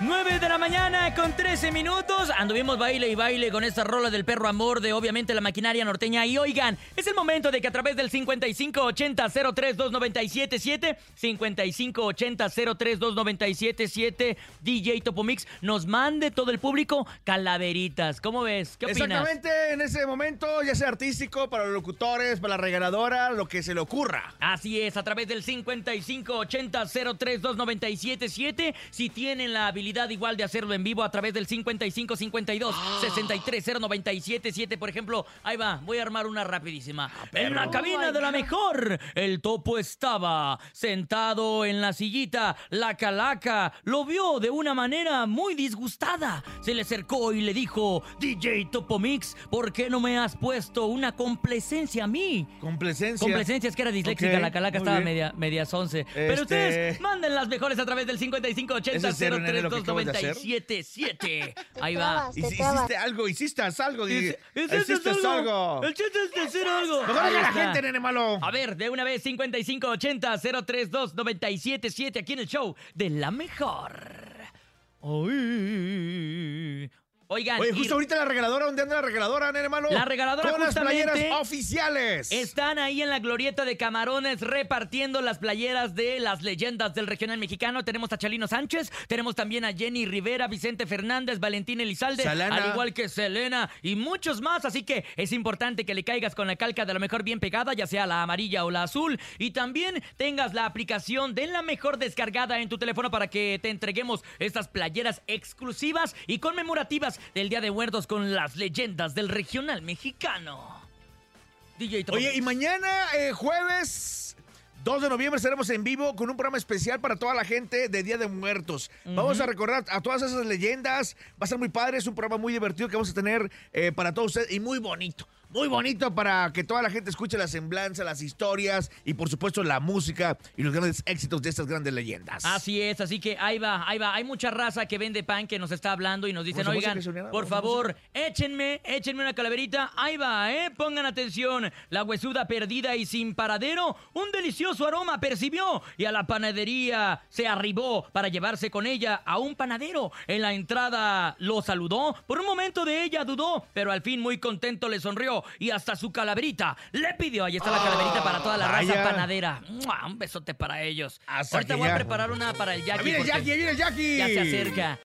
9 de la mañana con 13 minutos. Anduvimos baile y baile con esta rola del perro amor de obviamente la maquinaria norteña. Y oigan, es el momento de que a través del 5580-032977, 5580-032977, DJ Topomix nos mande todo el público calaveritas. ¿Cómo ves? ¿Qué opinas? Exactamente, en ese momento, ya sea artístico, para los locutores, para la regaladora, lo que se le ocurra. Así es, a través del 5580-032977, si tienen la habilidad igual de hacerlo en vivo a través del 5552 630977, por ejemplo, ahí va, voy a armar una rapidísima. en la cabina de la mejor, el topo estaba sentado en la sillita, la calaca lo vio de una manera muy disgustada. Se le acercó y le dijo, DJ Topo Mix, ¿por qué no me has puesto una complacencia a mí? Complacencia. Complacencia es que era disléxica, la calaca estaba bien. media, medias once. Pero Este- ustedes manden las mejores a través del 5580 ¿Es en serio, nene, lo que acabas de hacer? 032977. Ahí va. Hici- Hiciste algo, hiciste algo. es Hiciste algo. El chiste es de hacer algo. Ahí diga la gente, nene malo. A ver, de una vez, 5580-032-977 aquí en el show de la mejor. Ay. Oigan, Oye, y justo ahorita la regaladora, ¿dónde anda la regaladora, nene malo? La regaladora Con las playeras oficiales. Están ahí en la glorieta de Camarones repartiendo las playeras de las leyendas del regional mexicano. Tenemos a Chalino Sánchez, tenemos también a Jenny Rivera, Vicente Fernández, Valentín Elizalde, Selena. al igual que Selena y muchos más. Así que es importante que le caigas con la calca de la mejor bien pegada, ya sea la amarilla o la azul. Y también tengas la aplicación de la mejor descargada en tu teléfono para que te entreguemos estas playeras exclusivas y conmemorativas del Día de Muertos con las leyendas del regional mexicano. DJ Topo Oye, y mañana, eh, jueves 2 de noviembre, estaremos en vivo con un programa especial para toda la gente de Día de Muertos. Vamos a recordar a todas esas leyendas. Va a ser muy padre, es un programa muy divertido que vamos a tener eh, para todos ustedes y muy bonito. Muy bonito para que toda la gente escuche la semblanza, las historias y por supuesto la música y los grandes éxitos de estas grandes leyendas. Así es, así que ahí va, ahí va. Hay mucha raza que vende pan que nos está hablando y nos dicen, oigan, por favor, échenme, échenme una calaverita. Ahí va, ¿eh? Pongan atención. La huesuda perdida y sin paradero, un delicioso aroma percibió y a la panadería se arribó para llevarse con ella a un panadero. En la entrada lo saludó, por un momento de ella dudó, pero al fin muy contento le sonrió y hasta su calaverita le pidió. Ahí está la calaverita para toda la raza panadera. ¡Mua! Un besote para ellos. Hasta Ahorita que voy a preparar una para el ¡Ah, Jackie. ¡Viene el porque Jackie, ahí viene el Jackie! Ya se acerca.